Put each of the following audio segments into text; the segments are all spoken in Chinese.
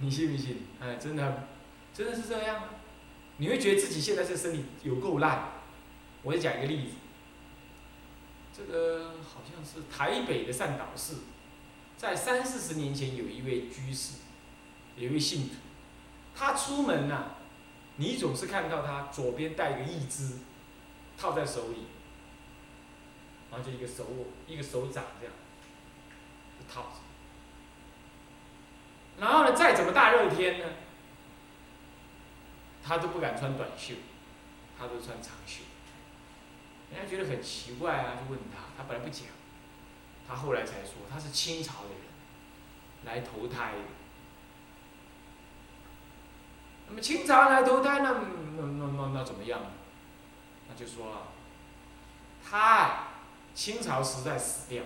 你信不信？哎，真的，真的是这样。你会觉得自己现在这身体有够烂。我再讲一个例子，这个好像是台北的善导寺，在三四十年前有一位居士，有一位信徒，他出门呐，你总是看到他左边带一个义肢，套在手里，然后就一个手握一个手掌这样，就套着。然后呢，再怎么大热天呢，他都不敢穿短袖，他都穿长袖。人家觉得很奇怪啊，就问他，他本来不讲，他后来才说他是清朝的人，来投胎。那么清朝来投胎，那那那那那怎么样呢？那就说啊，他清朝时代死掉，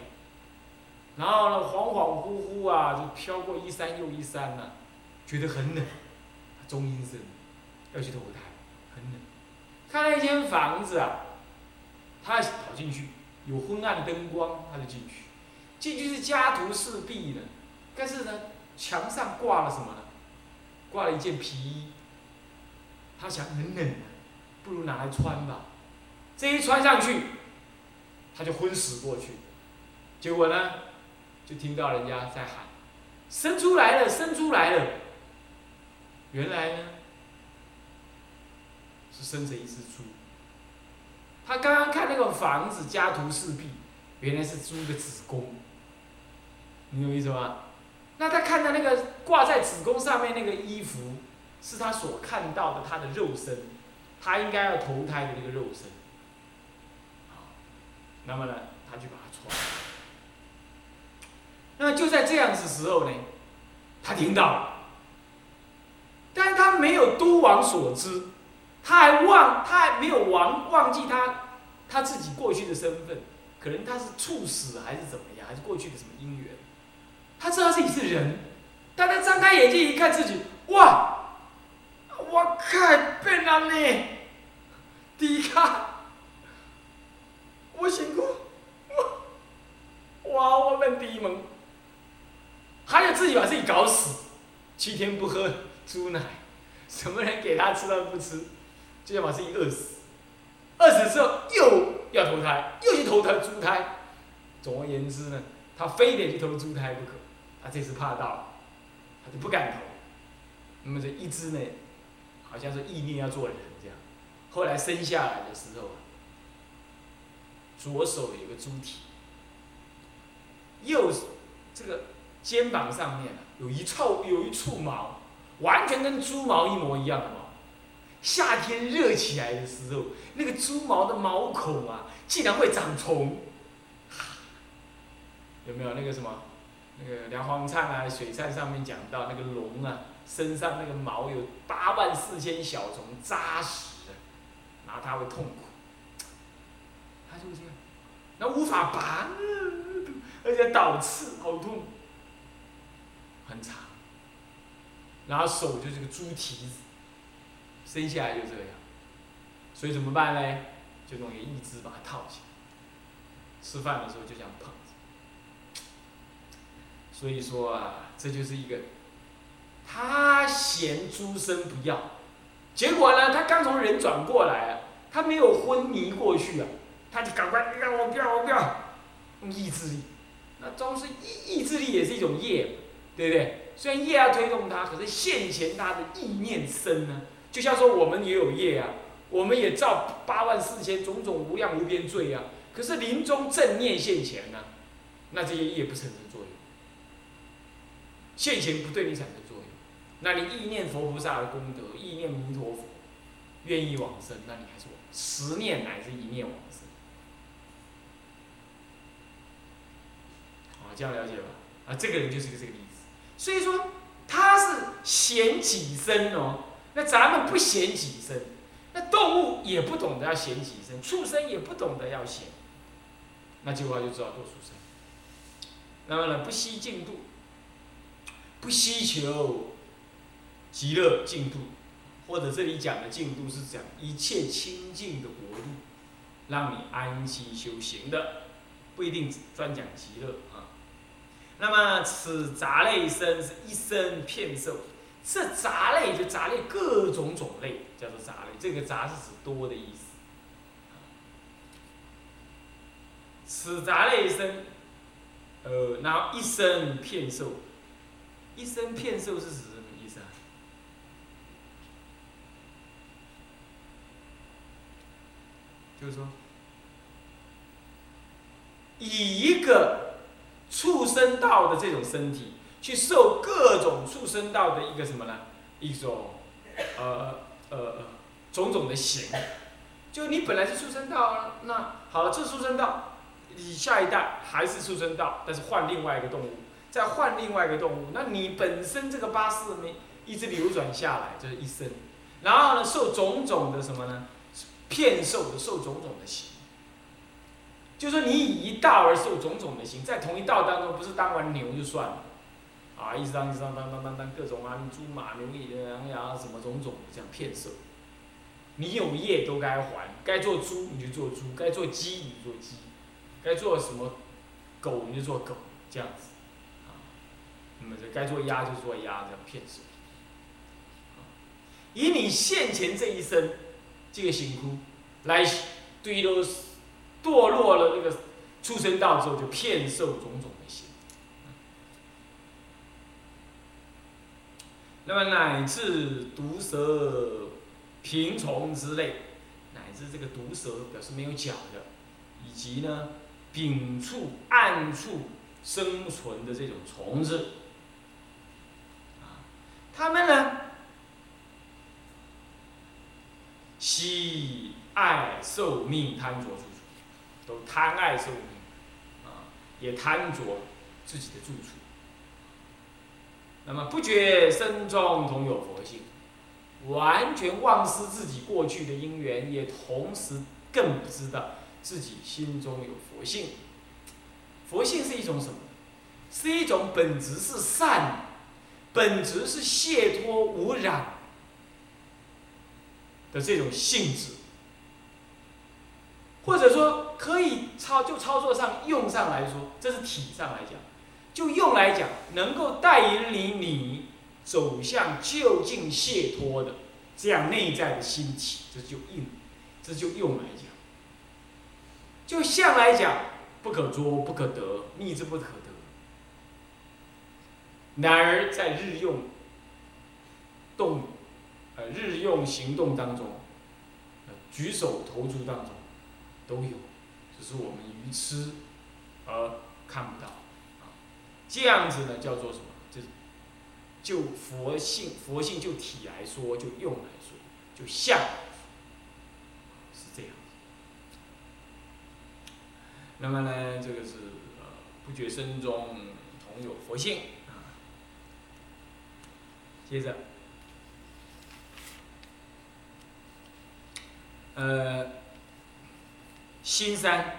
然后呢恍恍惚惚啊，就飘过一山又一山呢，觉得很冷，中阴身，要去投胎，很冷，看了一间房子啊。他跑进去，有昏暗灯光，他就进去。进去是家徒四壁的，但是呢，墙上挂了什么呢？挂了一件皮衣。他想很冷，不如拿来穿吧。这一穿上去，他就昏死过去。结果呢，就听到人家在喊：“生出来了，生出来了！”原来呢，是生成一只猪。他刚刚看那个房子家徒四壁，原来是猪的子宫，你有意思吗？那他看到那个挂在子宫上面那个衣服，是他所看到的他的肉身，他应该要投胎的那个肉身。那么呢，他就把它穿。那就在这样子时候呢，他听到，但是他没有都往所知。他还忘，他还没有忘忘记他他自己过去的身份，可能他是猝死还是怎么样，还是过去的什么因缘？他知道自己是人，但他张开眼睛一看自己，哇！我靠，变了呢！第一看，我辛苦，哇！我们第一门，还有自己把自己搞死，七天不喝猪奶，什么人给他吃他不吃。就要把自己饿死，饿死之后又要投胎，又去投胎猪胎。总而言之呢，他非得去投猪胎不可。他这次怕到了，他就不敢投。那么这一只呢，好像是意念要做人这样。后来生下来的时候，左手有个猪蹄，右手这个肩膀上面有一簇有一簇毛，完全跟猪毛一模一样的毛。夏天热起来的时候，那个猪毛的毛孔啊，竟然会长虫，有没有？那个什么，那个梁皇灿啊，水菜上面讲到那个龙啊，身上那个毛有八万四千小虫扎实，然后它会痛苦，他就这样，那无法拔，而且倒刺，好痛，很长，然后手就是个猪蹄子。生下来就这样，所以怎么办呢？就弄一个义肢把它套起来。吃饭的时候就这样捧着。所以说啊，这就是一个，他嫌猪身不要，结果呢，他刚从人转过来啊，他没有昏迷过去啊，他就赶快，让我不要，我不要，用意志力。那总是意意志力也是一种业，对不对？虽然业要推动他，可是现前他的意念生呢。就像说我们也有业啊，我们也造八万四千种种无量无边罪啊。可是临终正念现前呢，那这些业不产生作用。现前不对你产生作用，那你意念佛菩萨的功德，意念弥陀佛，愿意往生，那你还是往十念乃至一念往生。好，这样了解吧？啊，这个人就是个这个例子。所以说他是显己身哦。那咱们不显己身，那动物也不懂得要显己身，畜生也不懂得要显，那句话就知道做畜生。那么呢，不惜进度，不希求极乐净度，或者这里讲的净度是讲一切清净的国度，让你安息修行的，不一定专讲极乐。那么此杂类生是一生骗受。这杂类就杂类各种种类叫做杂类，这个杂是指多的意思。此杂类生，呃，然后一生骗受，一生骗受是指什么意思啊？就是说，以一个畜生道的这种身体，去受各种畜生道的一个什么呢？一种，呃呃种种的刑。就你本来是畜生道，那好了，这是畜生道。你下一代还是畜生道，但是换另外一个动物，再换另外一个动物，那你本身这个八世没一直流转下来，就是一生，然后呢，受种种的什么呢？骗受的受种种的刑，就说你以一道而受种种的刑，在同一道当中，不是当完牛就算了，啊，一直当一直当当当当当各种啊，猪马牛羊羊什么种种这样骗色，你有业都该还，该做猪你就做猪，该做鸡你就做鸡。该做什么狗你就做狗，这样子，啊，那么这该做鸭就做鸭，这样骗色。以你现前这一生这个辛苦来对都堕落了那个畜生道之后，就骗受种种的心。那么乃至毒蛇、平虫之类，乃至这个毒蛇表示没有脚的，以及呢。丙处、暗处生存的这种虫子，啊，它们呢，喜爱受命，贪着住，都贪爱受命，啊，也贪着自己的住处。那么不觉身中同有佛性，完全忘失自己过去的因缘，也同时更不知道。自己心中有佛性，佛性是一种什么？是一种本质是善，本质是解脱无染的这种性质，或者说可以操就操作上用上来说，这是体上来讲，就用来讲，能够带领你走向就近解脱的这样内在的心体，这就用，这就用来讲。就相来讲，不可捉，不可得，逆之不可得。然而在日用动，呃，日用行动当中，举手投足当中，都有，是我们愚痴而看不到。啊这样子呢，叫做什么？就是就佛性，佛性就体来说，就用来说，就相。那么呢，这个是呃不觉身中同有佛性啊。接着，呃，心三，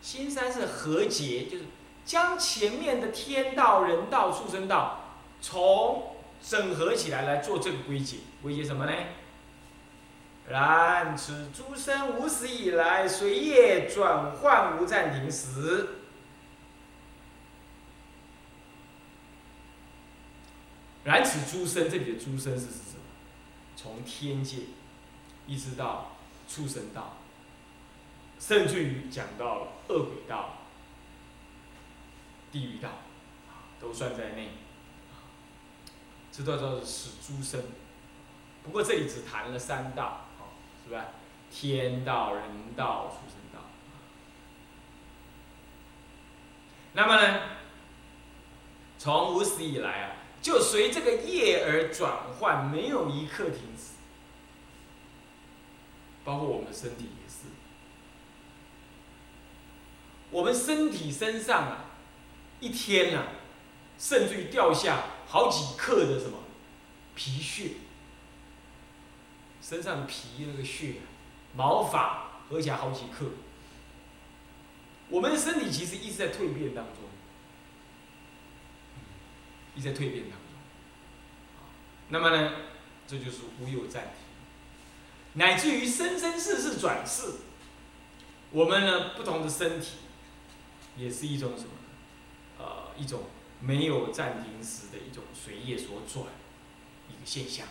心三是和解，就是将前面的天道、人道、畜生道，从整合起来来做这个归结，归结什么呢？然此诸生无始以来，随业转换无暂停时。然此诸生，这里的诸生是指什么？从天界一直到畜生道，甚至于讲到恶鬼道、地狱道，都算在内。这都叫做是诸生。不过这里只谈了三道。是吧？天道、人道、畜生道。那么呢，从无始以来啊，就随这个业而转换，没有一刻停止。包括我们的身体也是，我们身体身上啊，一天啊，甚至于掉下好几克的什么皮屑。身上的皮那个血，毛发合起来好几克。我们的身体其实一直在蜕变当中，一直在蜕变当中。那么呢，这就是无有暂停，乃至于生生世世转世，我们呢不同的身体，也是一种什么？呃，一种没有暂停时的一种随业所转。一个现象。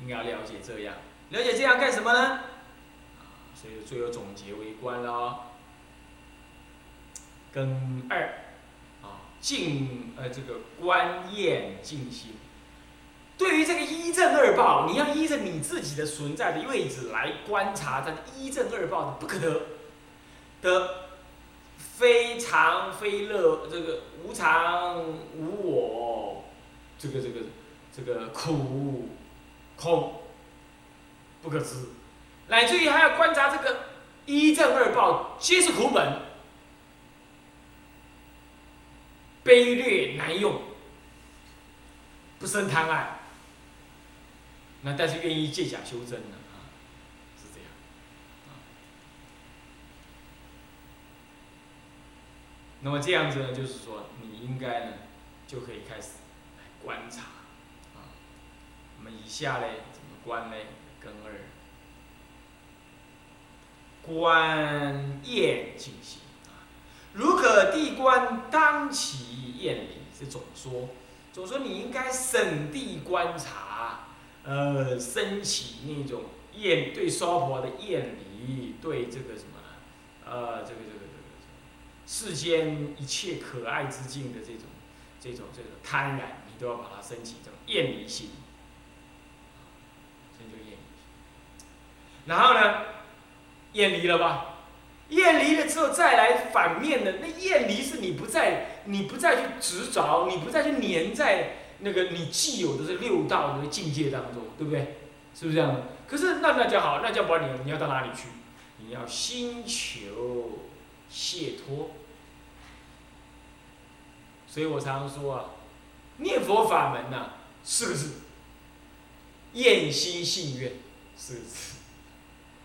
应该要了解这样，了解这样干什么呢？所以最后总结为观了。根二，啊，静呃这个观验静心。对于这个一正二报，你要依着你自己的存在的位置来观察它的一正二报的不可得的非常非乐，这个无常无我，这个这个这个苦。空，不可知，乃至于还要观察这个一正二报皆是苦本，卑劣难用，不生贪爱，那但是愿意借假修真呢，是这样，那么这样子呢，就是说你应该呢，就可以开始来观察。啊那么以下嘞怎么观呢？根二，观验进行啊。如可地观当其验理，是总说，总说你应该审地观察，呃，升起那种验对娑婆的验理，对这个什么，呃，这个这个这个世间一切可爱之境的这种这种这种贪染，你都要把它升起这种厌离心。然后呢，厌离了吧？厌离了之后再来反面的，那厌离是你不再你不再去执着，你不再去粘在那个你既有的这六道的境界当中，对不对？是不是这样？可是那那就好，那叫不你你要到哪里去？你要心求解脱。所以我常说啊，念佛法门呐，四个字：厌心信愿，四个字。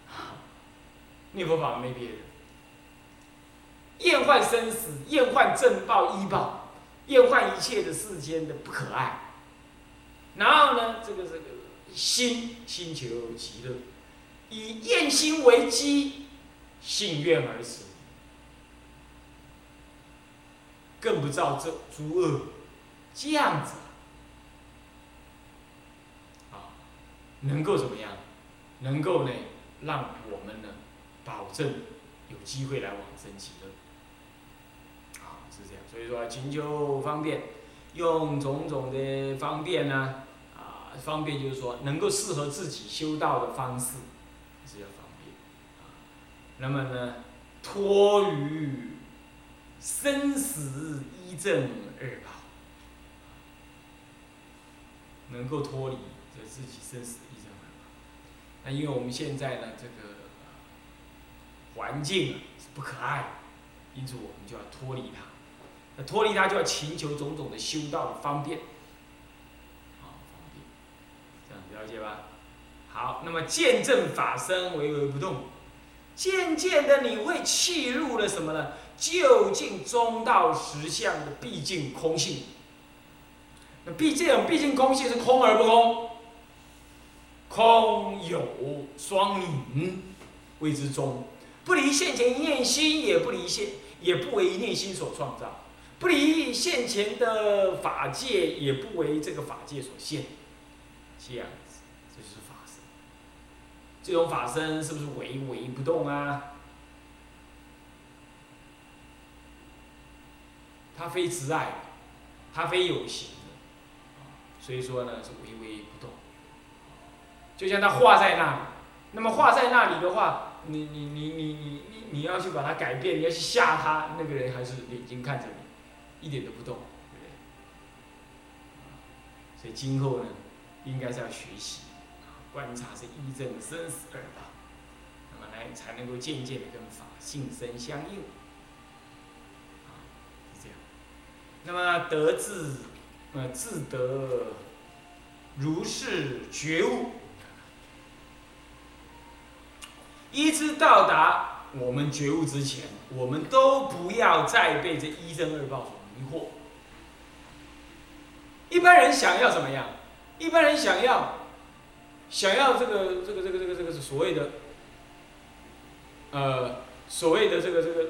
念佛法门没别的，厌患生死，厌患正报依报，厌患一切的世间的不可爱。然后呢，这个这个心心求极乐，以厌心为基，信愿而死，更不造这诸恶，这样子啊，能够怎么样？能够呢，让我们呢？保证有机会来往生极乐，啊，是这样。所以说，请求方便，用种种的方便呢，啊，方便就是说能够适合自己修道的方式，是要方便。啊，那么呢，脱于生死一正二报，能够脱离这自己生死一正二报。那因为我们现在呢，这个。环境是不可爱，因此我们就要脱离它。那脱离它，就要请求种种的修道的方便，好方便，这样了解吧？好，那么见证法身，唯唯不动，渐渐的你会契入了什么呢？究竟中道实相的毕竟空性。那毕竟毕竟空性是空而不空，空有双影，谓之中。不离现前一念心，也不离现，也不为一念心所创造；不离现前的法界，也不为这个法界所现。这样子，这就是法身。这种法身是不是唯唯不动啊？它非执爱，它非有形的，所以说呢是唯唯不动。就像它画在那里，那么画在那里的话。你你你你你你你要去把它改变，你要去吓他，那个人还是眼睛看着你，一点都不动，对不对？所以今后呢，应该是要学习，观察是一正生死二道，那么来才能够渐渐的跟法性生相应，啊，是这样。那么得自，呃，自得如是觉悟。一直到达我们觉悟之前，我们都不要再被这一真二报所迷惑。一般人想要怎么样？一般人想要，想要这个这个这个这个这个是所谓的，呃，所谓的这个这个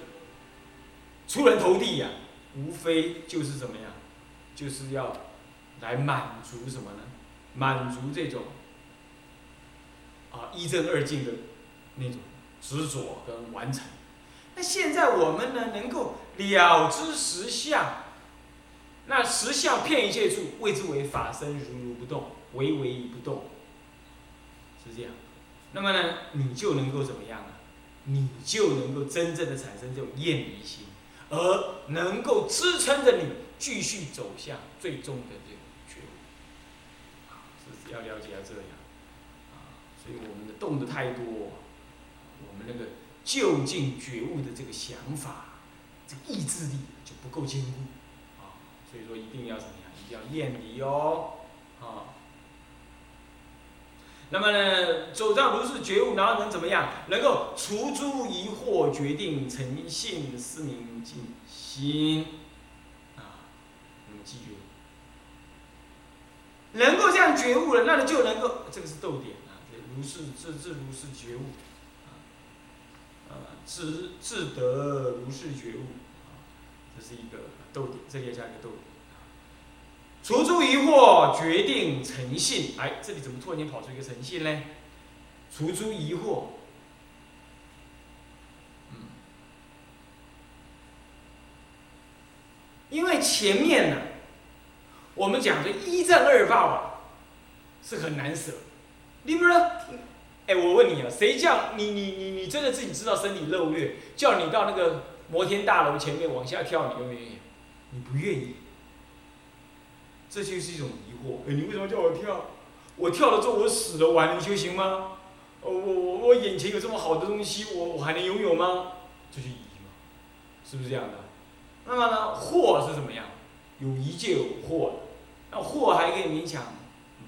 出人头地呀，无非就是怎么样，就是要来满足什么呢？满足这种啊一正二净的那种执着跟完成。那现在我们呢，能够了知实相，那实相骗一切处，谓之为法身如如不动，唯唯不动，是这样。那么呢，你就能够怎么样呢？你就能够真正的产生这种厌离心，而能够支撑着你继续走向最终的这种觉悟。啊，是要了解要这样。啊，所以我们的动的太多，我们那个。就近觉悟的这个想法，这意志力就不够坚固，啊，所以说一定要怎么样？一定要练离哦，啊。那么呢，走到如是觉悟，然后能怎么样？能够除诸疑惑，决定诚信，思明静心，啊，那么记住，能够这样觉悟了，那你就能够，这个是逗点啊，如是自自如是觉悟。自自得如是觉悟，这是一个逗点，这里也加一个逗点。除诸疑惑，决定诚信。哎，这里怎么突然间跑出一个诚信呢？除诸疑惑，嗯，因为前面呢，我们讲的一正二报啊，是很难舍。你比如说？哎，我问你啊，谁叫你你你你真的自己知道身体漏略，叫你到那个摩天大楼前面往下跳，你愿不愿意？你不愿意，这就是一种疑惑。哎，你为什么叫我跳？我跳了之后我死了，我还能修行吗？我我我眼前有这么好的东西，我我还能拥有吗？这就疑嘛，是不是这样的？那么呢，惑是怎么样？有疑就有惑，那惑还可以勉强嗯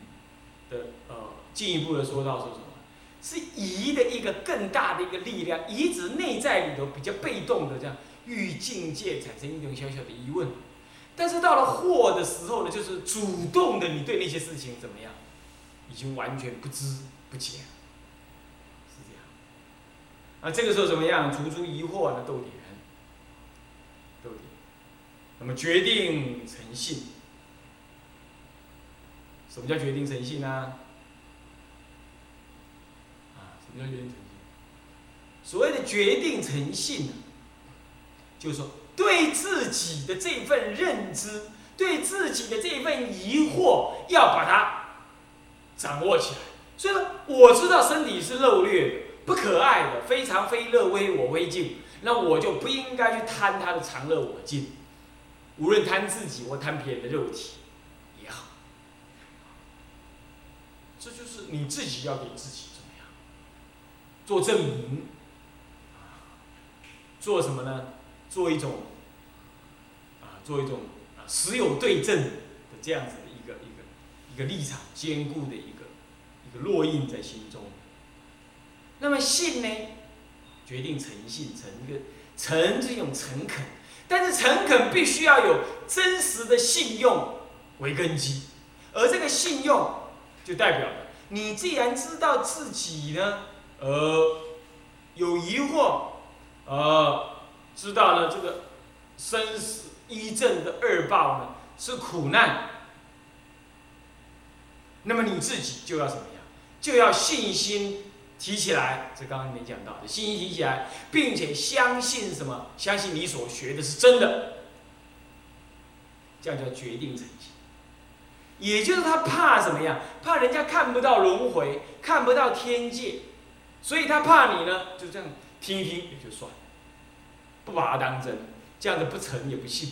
的呃进一步的说到是什么？是疑的一个更大的一个力量，疑指内在里头比较被动的这样遇境界产生一种小小的疑问，但是到了惑的时候呢，就是主动的，你对那些事情怎么样，已经完全不知不解，是这样。啊，这个时候怎么样？足足疑惑的逗点，逗点，那么决定诚信，什么叫决定诚信呢？啊，什么叫决定诚信，所谓的决定诚信呢，就是说对自己的这份认知，对自己的这份疑惑，要把它掌握起来。所以说，我知道身体是肉劣的、不可爱的，非常非乐微我微净，那我就不应该去贪他的常乐我净，无论贪自己或贪别人的肉体也好，这就是你自己要给自己怎么样。做证明，做什么呢？做一种，啊，做一种啊，实有对证的这样子的一个一个一个立场，坚固的一个一个烙印在心中。那么信呢，决定诚信，诚一个诚这种诚恳，但是诚恳必须要有真实的信用为根基，而这个信用就代表了你既然知道自己呢。呃，有疑惑，呃，知道了这个生死一正的二报呢是苦难，那么你自己就要怎么样？就要信心提起来，这刚刚没讲到的，信心提起来，并且相信什么？相信你所学的是真的，这样叫决定诚信。也就是他怕什么呀？怕人家看不到轮回，看不到天界。所以他怕你呢，就这样听一听也就算了，不把它当真，这样子不成也不信，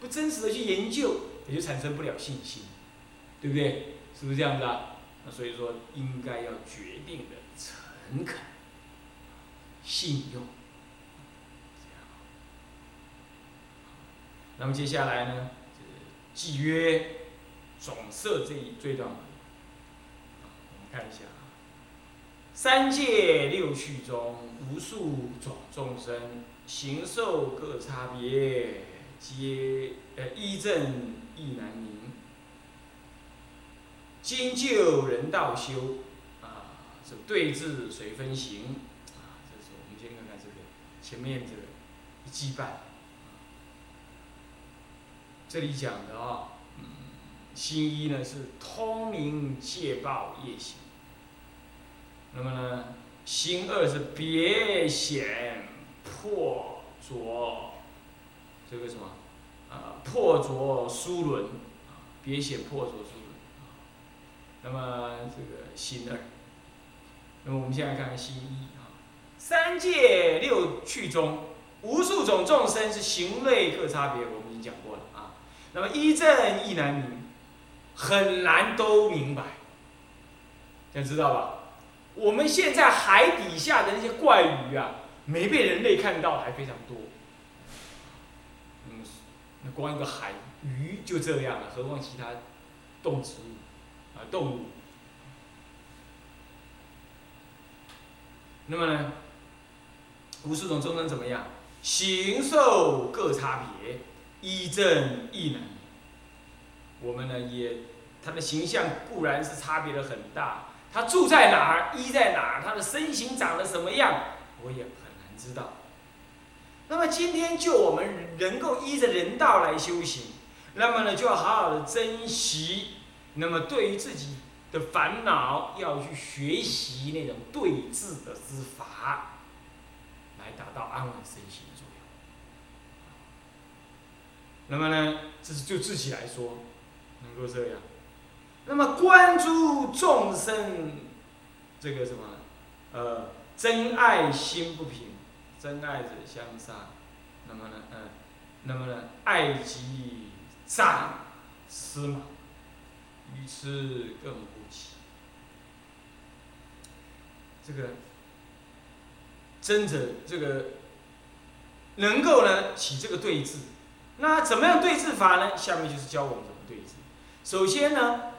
不真实的去研究，也就产生不了信心，对不对？是不是这样子啊？那所以说应该要决定的诚恳、信用，那么接下来呢，契约总设这一这段，我们看一下啊。三界六趣中，无数种众生，形受各差别，皆呃一正亦难明。今就人道修，啊，这对治随分行，啊，这是我们先看看这个前面这个一羁绊。这里讲的啊，嗯，心一呢是通明戒报业行，那么呢，心二是别显破浊，这个什么，啊，破浊疏轮，别显破浊疏轮，那么这个心二，那么我们现在看看心一啊，三界六趣中。无数种众生是行类各差别，我们已经讲过了啊。那么一正一难明，很难都明白，想知道吧？我们现在海底下的那些怪鱼啊，没被人类看到还非常多。嗯，那光一个海鱼就这样了，何况其他动植物啊动物？那么呢，无数种众生怎么样？形受各差别，一正一能。我们呢也，它的形象固然是差别的很大，他住在哪儿，依在哪儿，他的身形长得什么样，我也很难知道。那么今天就我们能够依着人道来修行，那么呢就要好好的珍惜。那么对于自己的烦恼，要去学习那种对治的之法，来达到安稳身心的作用。那么呢，这是就自己来说，能够这样。那么关注众生，这个什么，呃，真爱心不平，真爱者相杀。那么呢，嗯，那么呢，爱即长痴嘛，于此更不起。这个真者，这个能够呢起这个对峙。那怎么样对治法呢？下面就是教我们怎么对治。首先呢，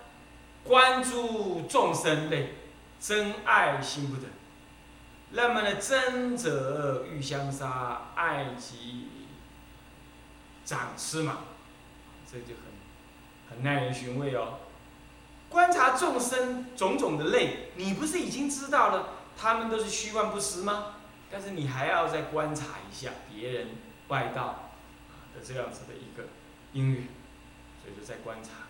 关注众生类，真爱心不等。那么呢，真者欲相杀，爱即长痴嘛，这就很很耐人寻味哦。观察众生种种的类，你不是已经知道了他们都是虚幻不实吗？但是你还要再观察一下别人外道的。这样子的一个因缘，所以说在观察。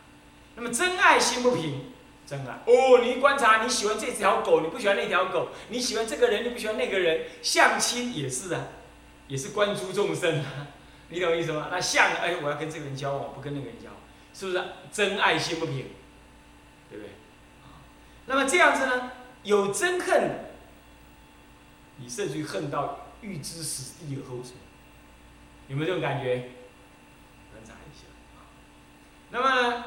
那么真爱心不平，真爱哦，你观察你喜欢这条狗，你不喜欢那条狗，你喜欢这个人，你不喜欢那个人，相亲也是啊，也是关注众生啊，你懂我意思吗？那相哎，我要跟这个人交往，不跟那个人交往，是不是真爱心不平？对不对？那么这样子呢，有憎恨，你甚至于恨到欲知死地而后生，有没有这种感觉？观察一下啊那么？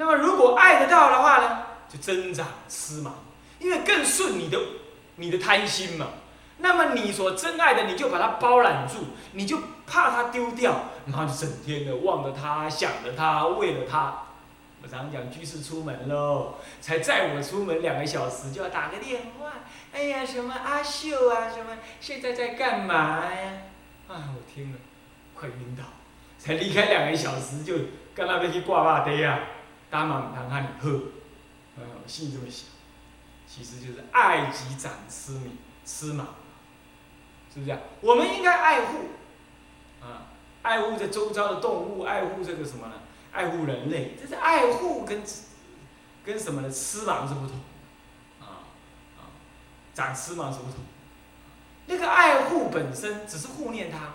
那么如果爱得到的话呢，就增长痴嘛，因为更顺你的你的贪心嘛。那么你所珍爱的，你就把它包揽住，你就怕它丢掉，然后就整天的望着它，想着它，为了它。我常讲，居士出门喽，才载我出门两个小时，就要打个电话。哎呀，什么阿秀啊，什么现在在干嘛呀？啊，我听了，快晕倒。才离开两个小时就。跟那边去挂挂呆啊，打满堂喊你喝，嗯，心里这么想，其实就是爱即长痴迷，痴嘛，是不是啊？我们应该爱护，啊，爱护这周遭的动物，爱护这个什么呢？爱护人类，这是爱护跟跟什么呢？痴盲是不同，啊啊，长痴盲是不同。那个爱护本身只是护念他，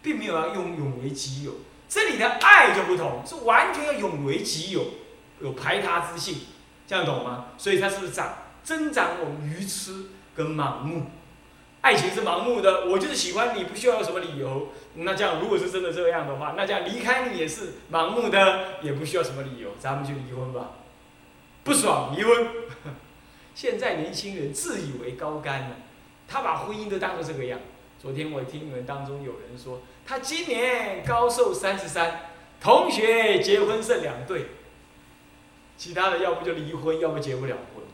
并没有要用永为己有。这里的爱就不同，是完全要永为己有，有排他之性，这样懂吗？所以它是不是长增长我们愚痴跟盲目？爱情是盲目的，我就是喜欢你，不需要有什么理由。那这样如果是真的这样的话，那这样离开你也是盲目的，也不需要什么理由，咱们就离婚吧。不爽离婚。现在年轻人自以为高干了，他把婚姻都当做这个样。昨天我听你们当中有人说。他今年高寿三十三，同学结婚剩两对，其他的要不就离婚，要不结不了婚。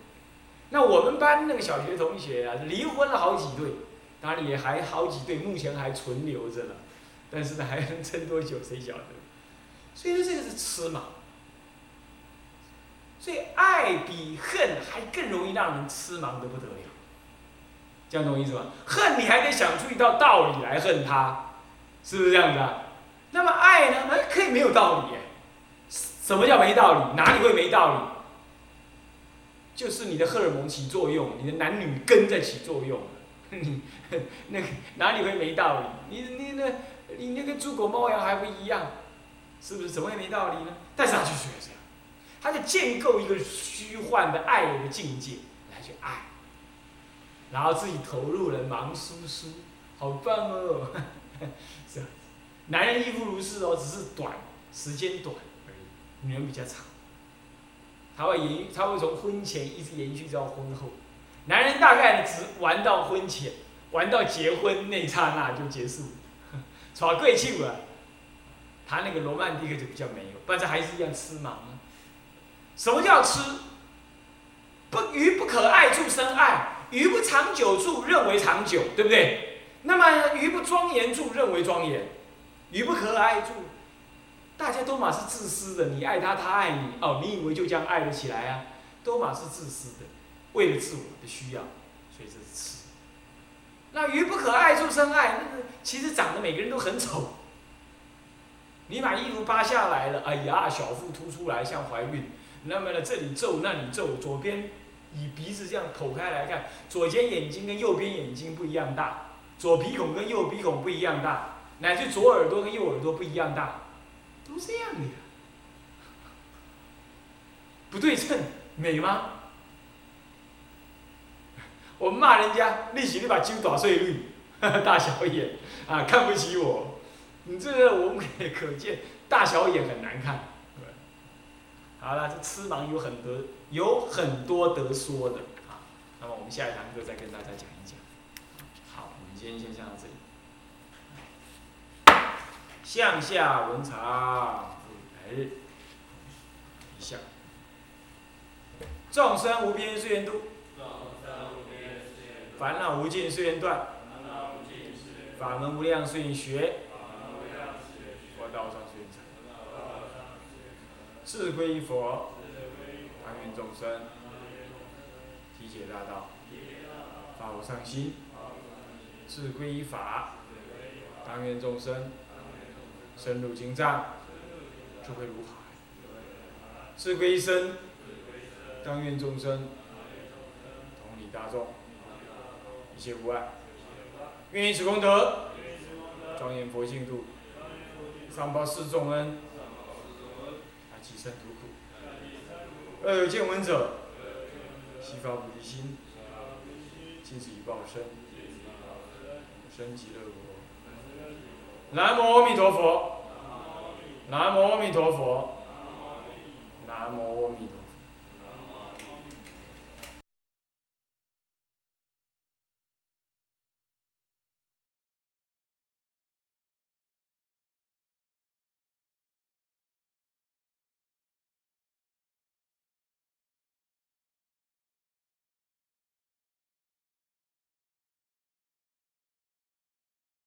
那我们班那个小学同学啊，离婚了好几对，当然也还好几对，目前还存留着了，但是呢，还能撑多久谁晓得？所以说这个是痴嘛。所以爱比恨还更容易让人痴盲的不得了，这样懂我意思吗？恨你还得想出一道道理来恨他。是不是这样子啊？那么爱呢？那，可以没有道理。什么叫没道理？哪里会没道理？就是你的荷尔蒙起作用，你的男女根在起作用。你 那个哪里会没道理？你你那，你那个猪狗猫羊还不一样，是不是？怎么会没道理呢？但是他就是这样，他就建构一个虚幻的爱的境界，然后自己投入了忙叔叔，好棒哦，是啊，男人亦复如是哦，只是短时间短而已，女人比较长，他会延，他会从婚前一直延续到婚后。男人大概只玩到婚前，玩到结婚那刹那就结束，耍贵气了。他那个罗曼蒂克就比较没有，但是还是一样吃嘛。什么叫吃？不鱼不可爱处生爱，鱼不长久住认为长久，对不对？那么鱼不庄严住认为庄严，鱼不可爱住，大家都嘛是自私的。你爱他，他爱你，哦，你以为就这样爱得起来啊？都嘛是自私的。为了自我的需要，所以这是吃。那鱼不可爱处生爱，那个其实长得每个人都很丑。你把衣服扒下来了，哎呀，小腹凸出来像怀孕。那么呢，这里皱那里皱，左边以鼻子这样剖开来看，左边眼睛跟右边眼睛不一样大，左鼻孔跟右鼻孔不一样大，乃至左耳朵跟右耳朵不一样大，都这样的。不对称，美吗？我骂人家，利息你把金打碎绿，大小眼啊，看不起我。你这个我们也可见，大小眼很难看。好了，这痴盲有很多有很多得说的啊。那么我们下一堂课再跟大家讲一讲。好，我们今天先讲到这里。向下文长，来日一下。众生无边誓愿度。烦恼无尽，誓愿断；法门无量，誓愿学；佛道上，誓愿成。志归佛，当愿众生体解大道，发无上心；志归法，当愿众生深入经藏，智慧如海；志归身，当愿众生同理大众。一切无碍，愿以此功德，庄严佛净土，上报四重恩，己身独苦。恶有见闻者，悉发菩提心，尽此一报身，生极乐国。南无阿弥陀佛，南无阿弥陀佛，南无阿弥陀。